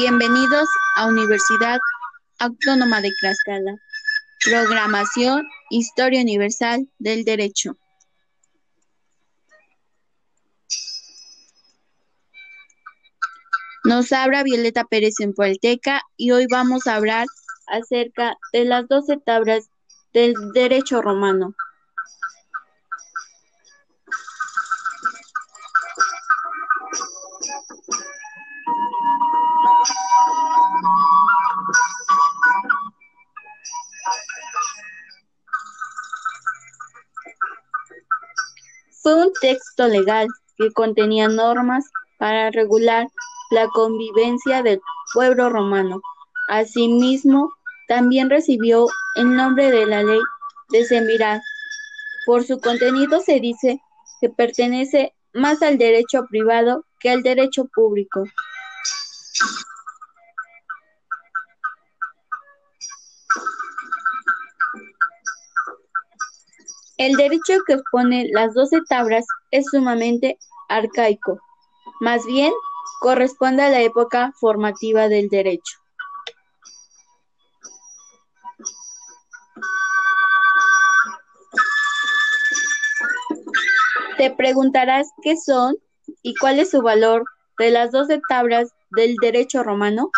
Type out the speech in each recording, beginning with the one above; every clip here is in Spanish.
Bienvenidos a Universidad Autónoma de Tlaxcala. Programación Historia Universal del Derecho. Nos habla Violeta Pérez en Puelteca y hoy vamos a hablar acerca de las doce tablas del derecho romano. Fue un texto legal que contenía normas para regular la convivencia del pueblo romano. Asimismo, también recibió el nombre de la ley de Semiral. Por su contenido se dice que pertenece más al derecho privado que al derecho público. El derecho que expone las doce tablas es sumamente arcaico, más bien corresponde a la época formativa del derecho. Te preguntarás qué son y cuál es su valor de las doce tablas del derecho romano.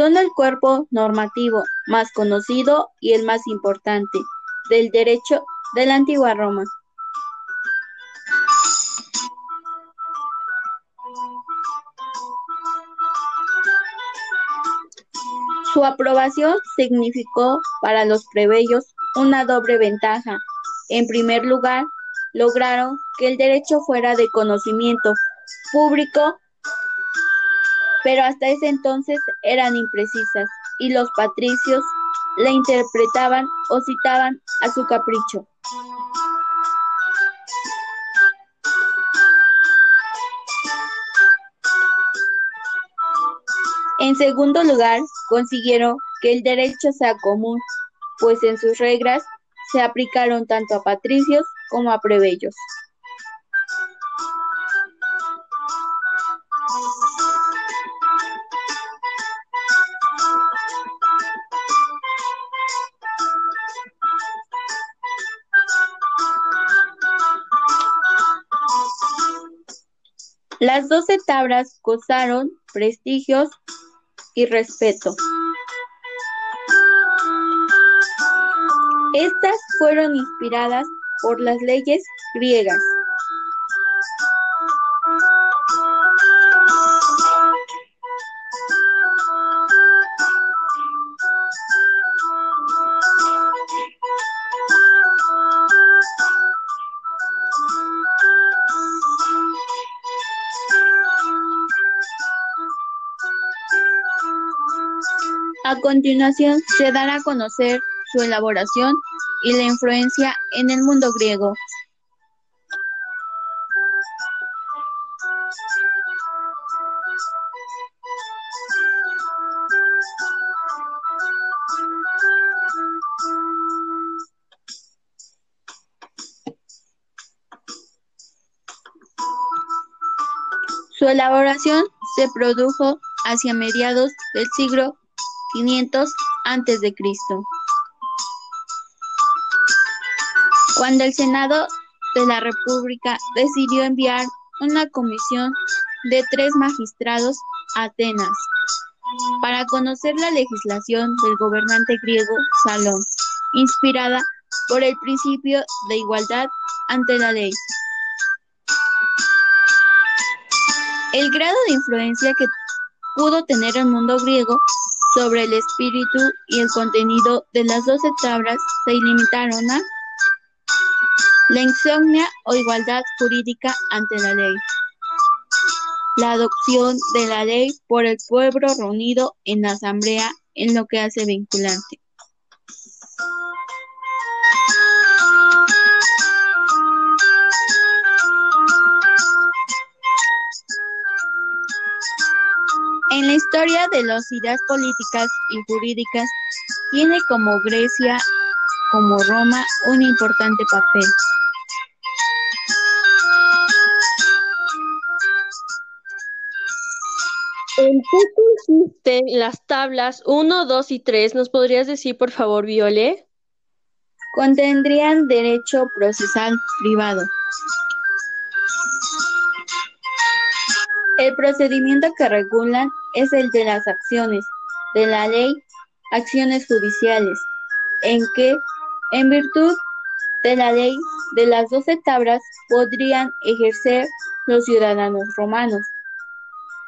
Son el cuerpo normativo más conocido y el más importante del derecho de la antigua Roma. Su aprobación significó para los plebeyos una doble ventaja. En primer lugar, lograron que el derecho fuera de conocimiento público pero hasta ese entonces eran imprecisas y los patricios la interpretaban o citaban a su capricho. En segundo lugar, consiguieron que el derecho sea común, pues en sus reglas se aplicaron tanto a patricios como a plebeyos. Las doce tablas gozaron prestigios y respeto. Estas fueron inspiradas por las leyes griegas. Continuación se dará a conocer su elaboración y la influencia en el mundo griego. Su elaboración se produjo hacia mediados del siglo 500 a.C. Cuando el Senado de la República decidió enviar una comisión de tres magistrados a Atenas para conocer la legislación del gobernante griego Salón, inspirada por el principio de igualdad ante la ley. El grado de influencia que pudo tener el mundo griego sobre el espíritu y el contenido de las doce tablas se limitaron a la insomnia o igualdad jurídica ante la ley, la adopción de la ley por el pueblo reunido en la asamblea en lo que hace vinculante. En la historia de las ideas políticas y jurídicas tiene como Grecia como Roma un importante papel. ¿En qué consisten las tablas 1, 2 y 3? ¿Nos podrías decir, por favor, Viole? Contendrían derecho procesal privado. El procedimiento que regulan es el de las acciones de la ley, acciones judiciales, en que, en virtud de la ley de las doce tablas, podrían ejercer los ciudadanos romanos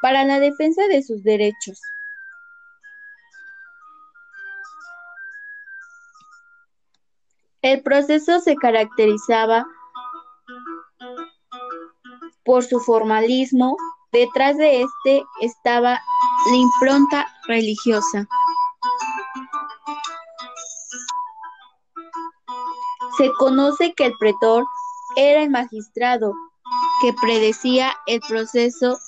para la defensa de sus derechos. El proceso se caracterizaba por su formalismo, detrás de este estaba la impronta religiosa. Se conoce que el pretor era el magistrado que predecía el proceso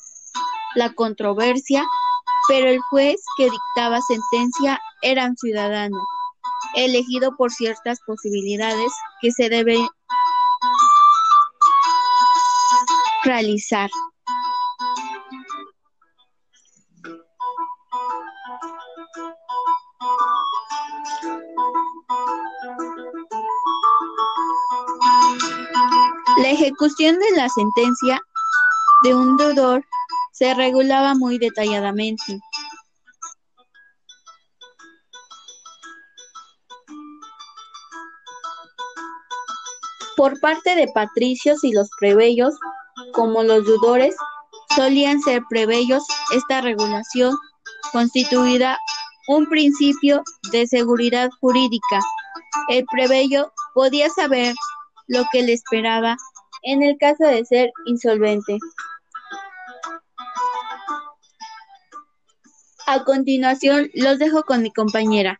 la controversia, pero el juez que dictaba sentencia era un ciudadano, elegido por ciertas posibilidades que se deben realizar. Ejecución de la sentencia de un deudor se regulaba muy detalladamente. Por parte de patricios y los plebeyos, como los deudores, solían ser plebeyos esta regulación constituida un principio de seguridad jurídica. El plebeyo podía saber lo que le esperaba en el caso de ser insolvente. A continuación, los dejo con mi compañera.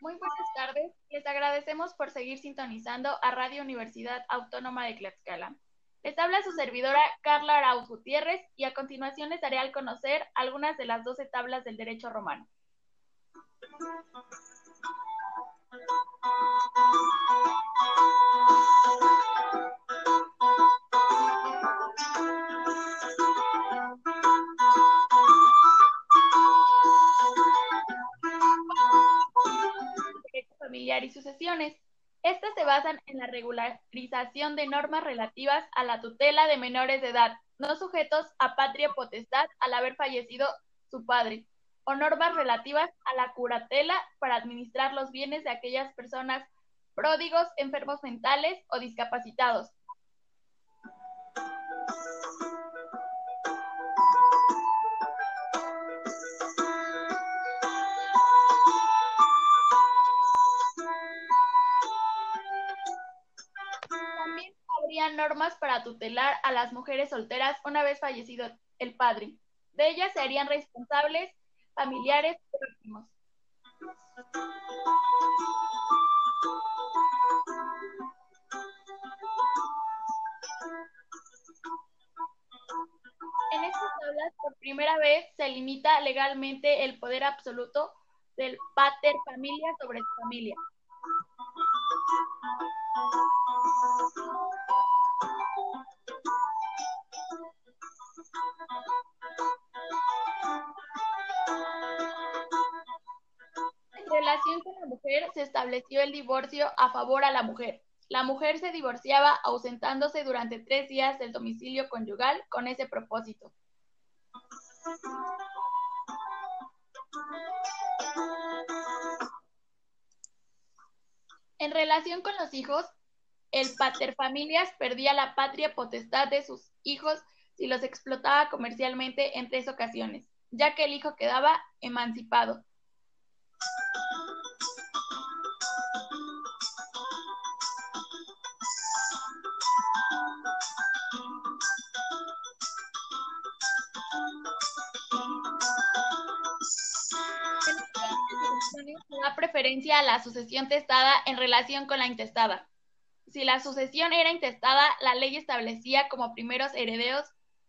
Muy buenas tardes. Les agradecemos por seguir sintonizando a Radio Universidad Autónoma de Tlaxcala. Les habla su servidora Carla Arauz Gutiérrez y a continuación les daré al conocer algunas de las doce tablas del derecho romano. familiar y sucesiones. Estas se basan en la regularización de normas relativas a la tutela de menores de edad, no sujetos a patria potestad al haber fallecido su padre, o normas relativas a la curatela para administrar los bienes de aquellas personas pródigos, enfermos mentales o discapacitados. Normas para tutelar a las mujeres solteras una vez fallecido el padre. De ellas se harían responsables familiares próximos. En estas tablas, por primera vez, se limita legalmente el poder absoluto del pater familia sobre su familia. Relación con la mujer, se estableció el divorcio a favor a la mujer. La mujer se divorciaba ausentándose durante tres días del domicilio conyugal con ese propósito. En relación con los hijos, el paterfamilias perdía la patria potestad de sus hijos si los explotaba comercialmente en tres ocasiones, ya que el hijo quedaba emancipado. Preferencia a la sucesión testada en relación con la intestada. Si la sucesión era intestada, la ley establecía como primeros herederos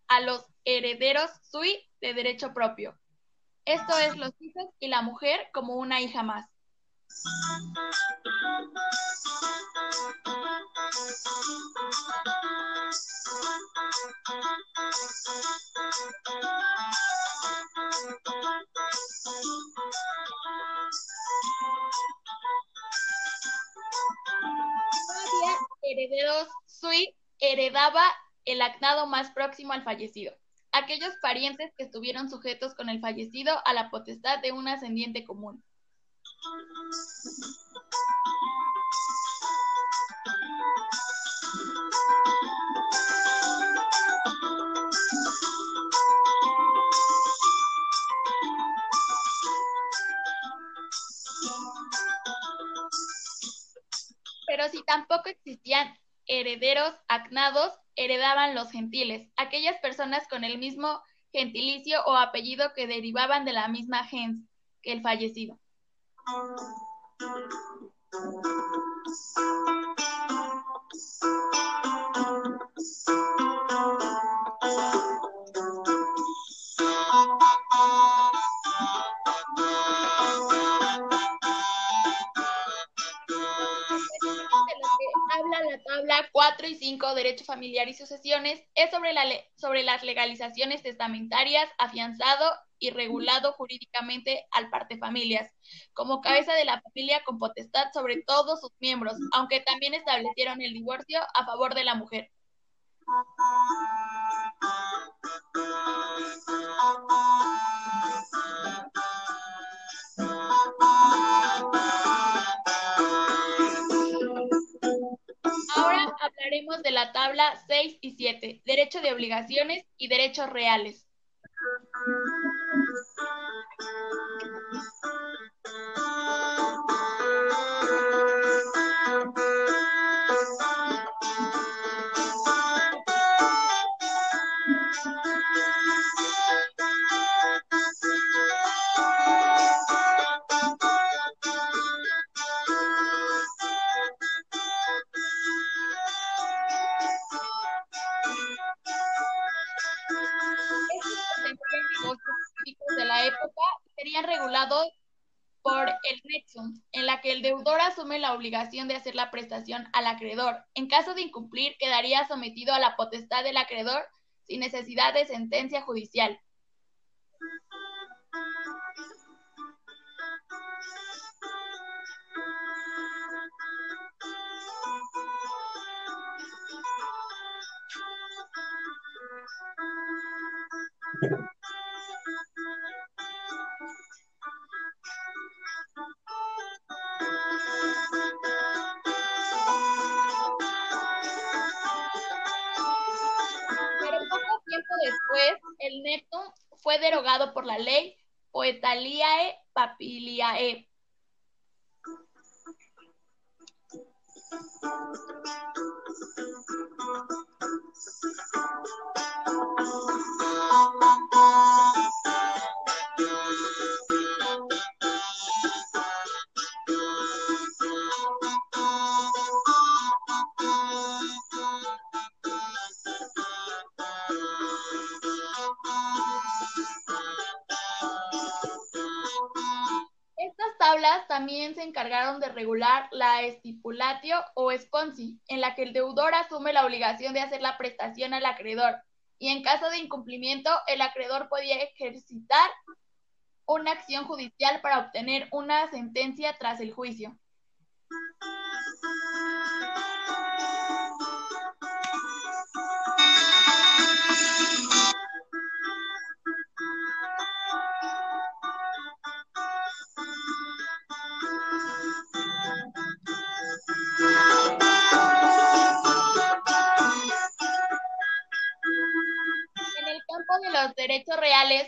a los herederos sui de derecho propio. Esto es los hijos y la mujer como una hija más. Todavía herederos heredaba el acnado más próximo al fallecido. Aquellos parientes que estuvieron sujetos con el fallecido a la potestad de un ascendiente común. Pero si tampoco existían herederos acnados, heredaban los gentiles, aquellas personas con el mismo gentilicio o apellido que derivaban de la misma gens que el fallecido. Habla la tabla 4 y 5, Derecho Familiar y Sucesiones, es sobre, la sobre las legalizaciones testamentarias, afianzado y regulado jurídicamente al partefamilias, como cabeza de la familia con potestad sobre todos sus miembros, aunque también establecieron el divorcio a favor de la mujer. Hablaremos de la tabla 6 y 7, derecho de obligaciones y derechos reales. Regulados por el nexum, en la que el deudor asume la obligación de hacer la prestación al acreedor. En caso de incumplir, quedaría sometido a la potestad del acreedor sin necesidad de sentencia judicial. El nexum fue derogado por la ley Poetaliae Papiliae. También se encargaron de regular la estipulatio o sponsi, en la que el deudor asume la obligación de hacer la prestación al acreedor, y en caso de incumplimiento, el acreedor podía ejercitar una acción judicial para obtener una sentencia tras el juicio.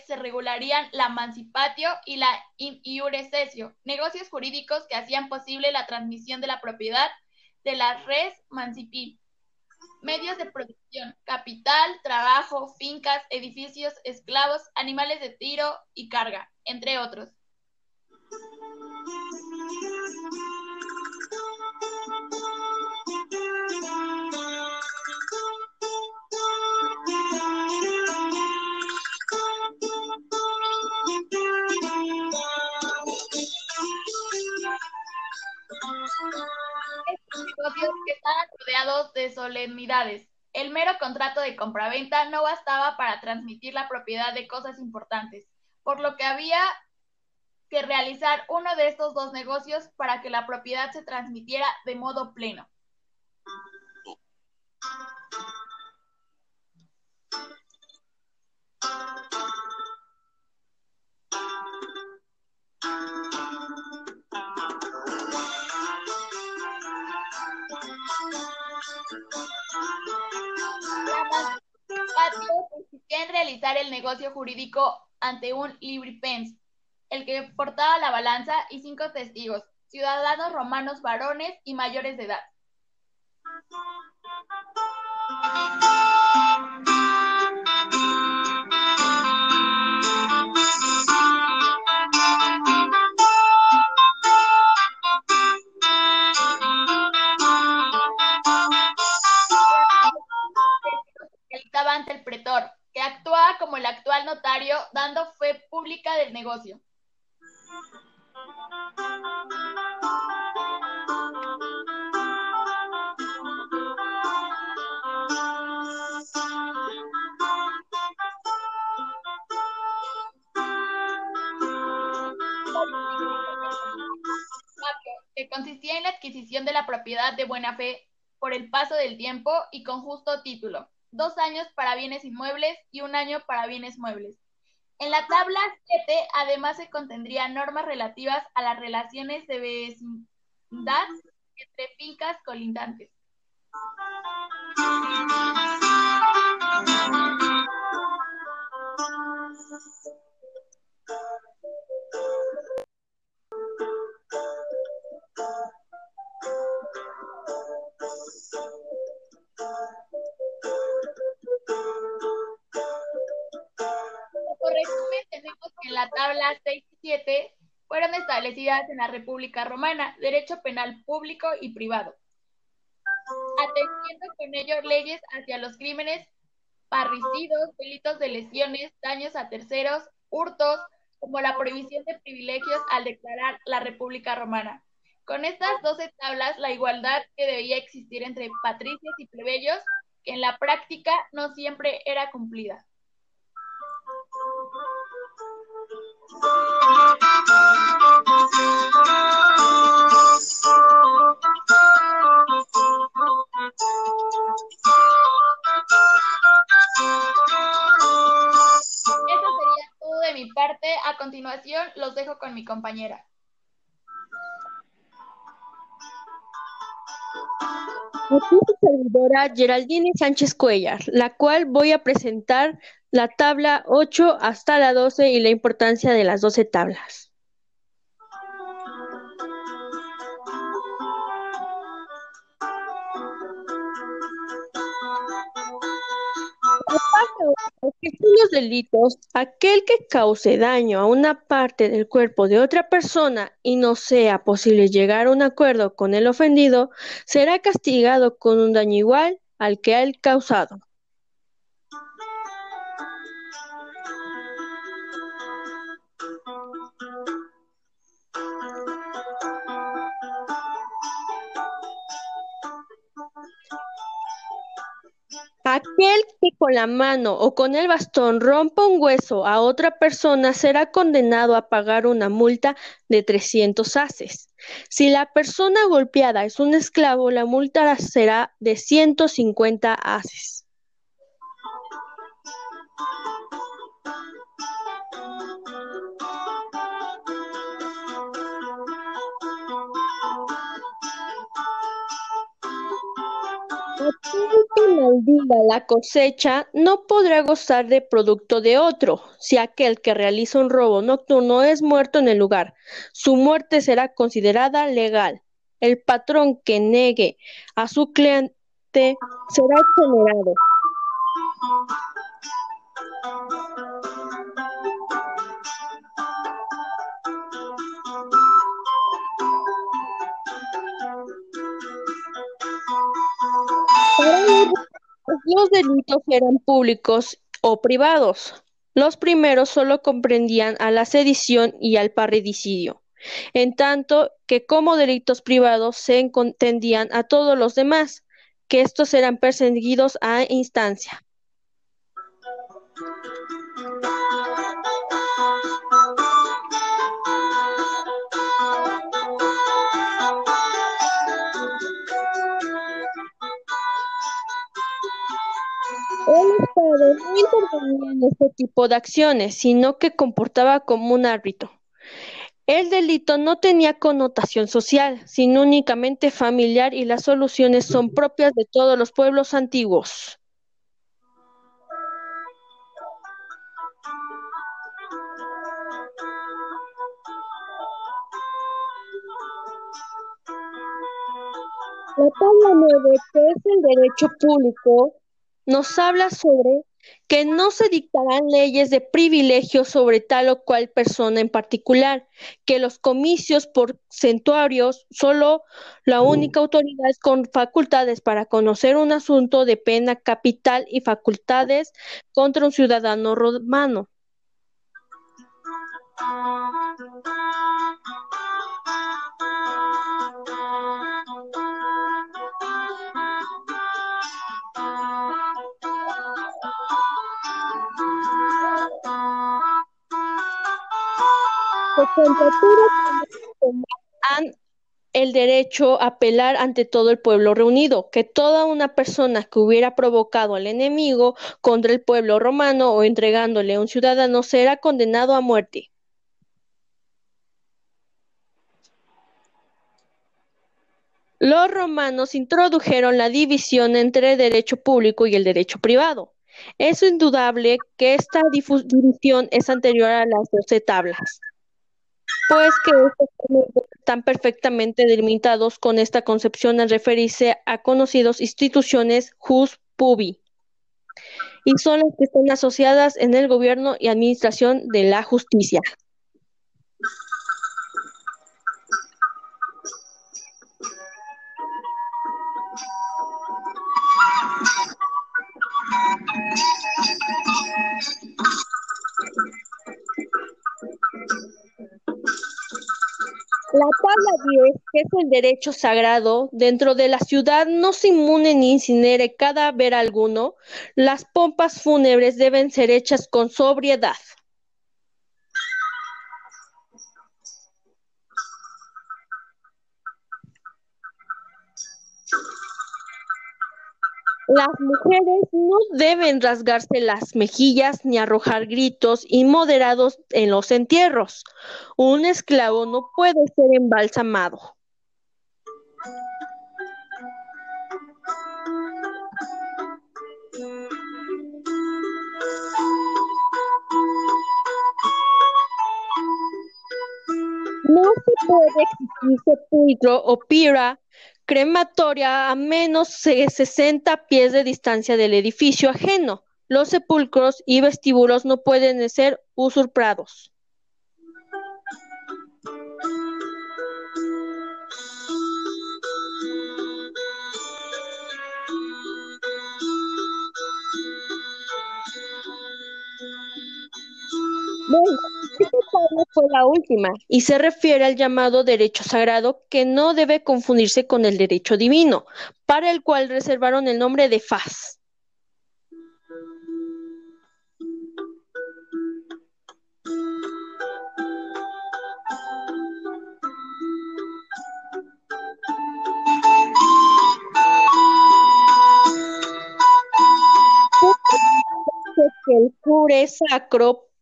se regularían la mancipatio y la iurecesio, negocios jurídicos que hacían posible la transmisión de la propiedad de la res mancipí. Medios de producción, capital, trabajo, fincas, edificios, esclavos, animales de tiro y carga, entre otros. Acompañados de solemnidades. El mero contrato de compraventa no bastaba para transmitir la propiedad de cosas importantes, por lo que había que realizar uno de estos dos negocios para que la propiedad se transmitiera de modo pleno. Realizar el negocio jurídico ante un libripens, el que portaba la balanza y cinco testigos, ciudadanos romanos varones y mayores de edad. Actual notario, dando fe pública del negocio. que consistía en la adquisición de la propiedad de buena fe por el paso del tiempo y con justo título, dos años para bienes inmuebles y un año para bienes muebles. En la tabla 7, además, se contendrían normas relativas a las relaciones de vecindad entre fincas colindantes. La tabla 6 y 7 fueron establecidas en la República Romana, derecho penal público y privado, atendiendo con ello leyes hacia los crímenes parricidos, delitos de lesiones, daños a terceros, hurtos, como la prohibición de privilegios al declarar la República Romana. Con estas 12 tablas, la igualdad que debía existir entre patricios y plebeyos, que en la práctica no siempre era cumplida. A continuación, los dejo con mi compañera. Aquí su servidora Geraldine Sánchez Cuellar, la cual voy a presentar la tabla 8 hasta la 12 y la importancia de las 12 tablas. ¿Qué son los delitos? Aquel que cause daño a una parte del cuerpo de otra persona y no sea posible llegar a un acuerdo con el ofendido, será castigado con un daño igual al que ha causado. Aquel que con la mano o con el bastón rompa un hueso a otra persona será condenado a pagar una multa de 300 haces. Si la persona golpeada es un esclavo, la multa será de 150 haces. Maldiga la cosecha no podrá gozar de producto de otro, si aquel que realiza un robo nocturno es muerto en el lugar. Su muerte será considerada legal. El patrón que negue a su cliente será exonerado. Los delitos eran públicos o privados. Los primeros solo comprendían a la sedición y al parricidio, en tanto que como delitos privados se entendían a todos los demás, que estos eran perseguidos a instancia. No intervenía en este tipo de acciones, sino que comportaba como un árbitro. El delito no tenía connotación social, sino únicamente familiar y las soluciones son propias de todos los pueblos antiguos. La tabla 9, que es el derecho público, nos habla sobre que no se dictarán leyes de privilegio sobre tal o cual persona en particular, que los comicios porcentuarios, solo la única autoridad con facultades para conocer un asunto de pena capital y facultades contra un ciudadano romano. El derecho a apelar ante todo el pueblo reunido, que toda una persona que hubiera provocado al enemigo contra el pueblo romano o entregándole a un ciudadano será condenado a muerte. Los romanos introdujeron la división entre el derecho público y el derecho privado. Es indudable que esta división es anterior a las doce tablas pues que están perfectamente delimitados con esta concepción al referirse a conocidos instituciones jus pubi y son las que están asociadas en el gobierno y administración de la justicia. La tabla 10, que es el derecho sagrado, dentro de la ciudad no se inmune ni incinere cadáver alguno, las pompas fúnebres deben ser hechas con sobriedad. Las mujeres no deben rasgarse las mejillas ni arrojar gritos inmoderados en los entierros. Un esclavo no puede ser embalsamado. No se puede exigir sepulcro o pira crematoria a menos de 60 pies de distancia del edificio ajeno. Los sepulcros y vestíbulos no pueden ser usurpados. Bueno, fue la última y se refiere al llamado derecho sagrado que no debe confundirse con el derecho divino, para el cual reservaron el nombre de faz. el sacro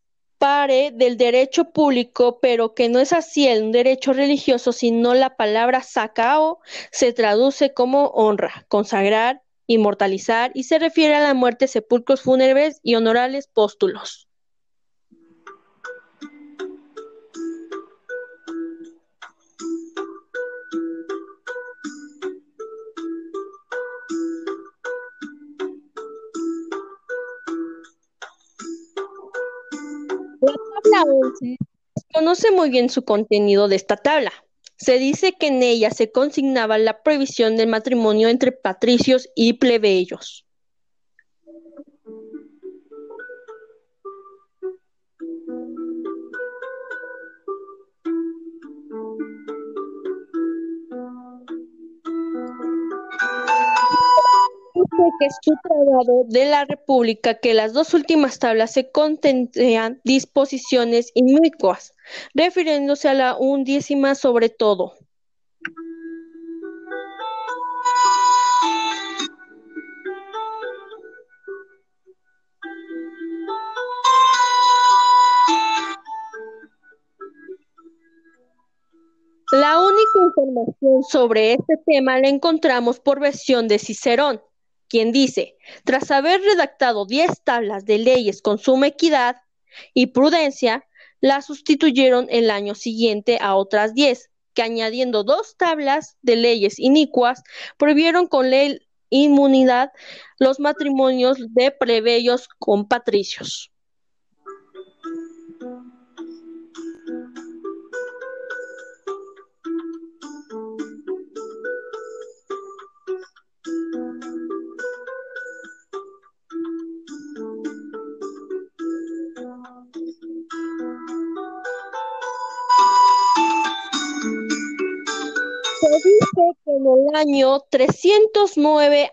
pare del derecho público, pero que no es así el derecho religioso, sino la palabra sacao se traduce como honra, consagrar, inmortalizar y se refiere a la muerte, sepulcros fúnebres y honorables póstulos. La tabla 11 conoce muy bien su contenido de esta tabla. Se dice que en ella se consignaba la prohibición del matrimonio entre patricios y plebeyos. Que su tratado de la República que las dos últimas tablas se contenían disposiciones inicuas, refiriéndose a la undécima sobre todo. La única información sobre este tema la encontramos por versión de Cicerón, quien dice, tras haber redactado diez tablas de leyes con suma equidad y prudencia, la sustituyeron el año siguiente a otras diez, que añadiendo dos tablas de leyes inicuas, prohibieron con ley inmunidad los matrimonios de plebeyos con patricios. En el año 309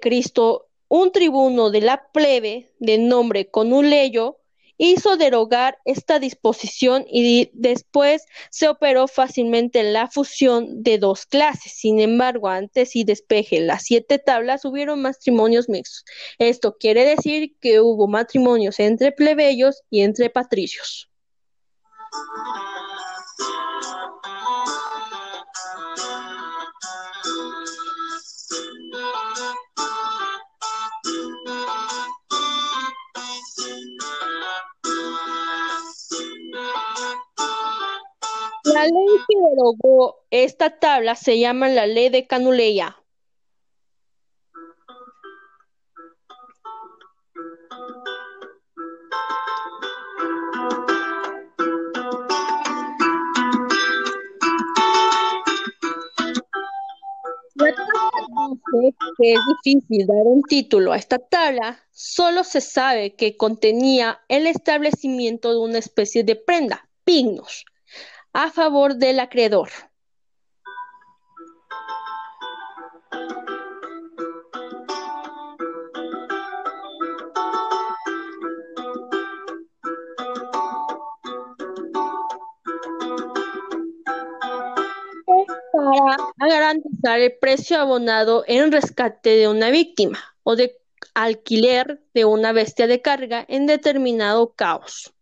Cristo un tribuno de la plebe de nombre Conuleyo hizo derogar esta disposición y después se operó fácilmente la fusión de dos clases. Sin embargo, antes y despeje las siete tablas hubieron matrimonios mixtos. Esto quiere decir que hubo matrimonios entre plebeyos y entre patricios. La ley que derogó esta tabla se llama la Ley de dice que es difícil dar un título a esta tabla, solo se sabe que contenía el establecimiento de una especie de prenda, pignos, a favor del acreedor. para garantizar el precio abonado en rescate de una víctima o de alquiler de una bestia de carga en determinado caos.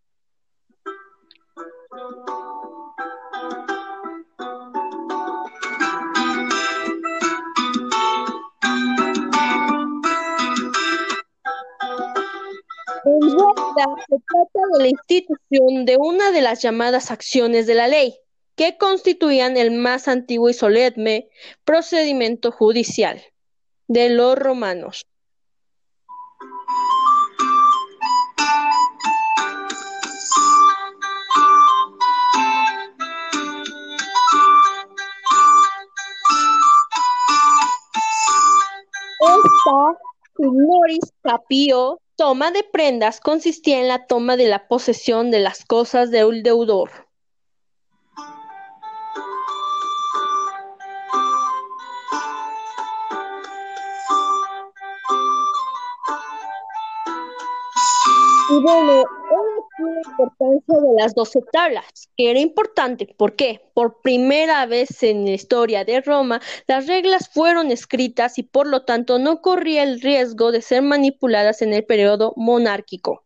En se trata de la institución de una de las llamadas acciones de la ley, que constituían el más antiguo y solemne procedimiento judicial de los romanos. Esta capio Toma de prendas consistía en la toma de la posesión de las cosas de un deudor. La importancia de las doce tablas, que era importante, ¿por qué? Por primera vez en la historia de Roma, las reglas fueron escritas y por lo tanto no corría el riesgo de ser manipuladas en el periodo monárquico.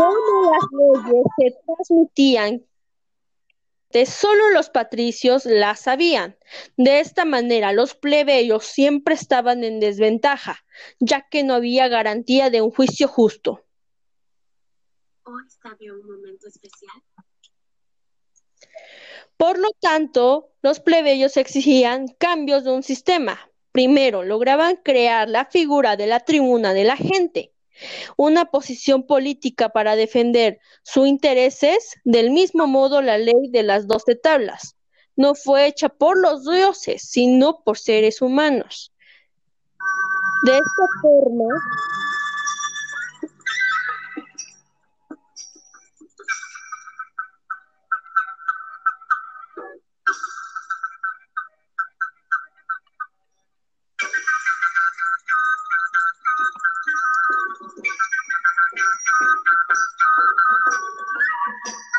Como las leyes se transmitían, de solo los patricios las sabían. De esta manera, los plebeyos siempre estaban en desventaja, ya que no había garantía de un juicio justo. Hoy sabe un momento especial. Por lo tanto, los plebeyos exigían cambios de un sistema. Primero, lograban crear la figura de la tribuna de la gente una posición política para defender sus intereses, del mismo modo la ley de las doce tablas no fue hecha por los dioses, sino por seres humanos. De esta forma,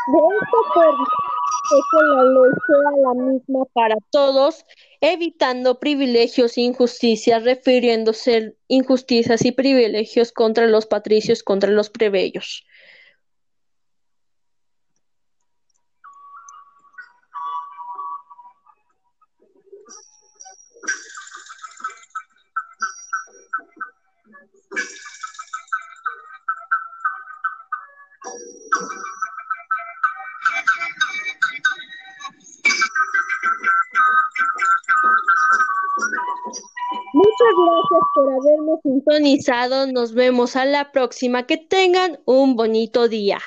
De esta forma, que la ley sea la misma para todos, evitando privilegios e injusticias, refiriéndose injusticias y privilegios contra los patricios, contra los plebeyos. Muchas gracias por haberme sintonizado. Nos vemos a la próxima. Que tengan un bonito día.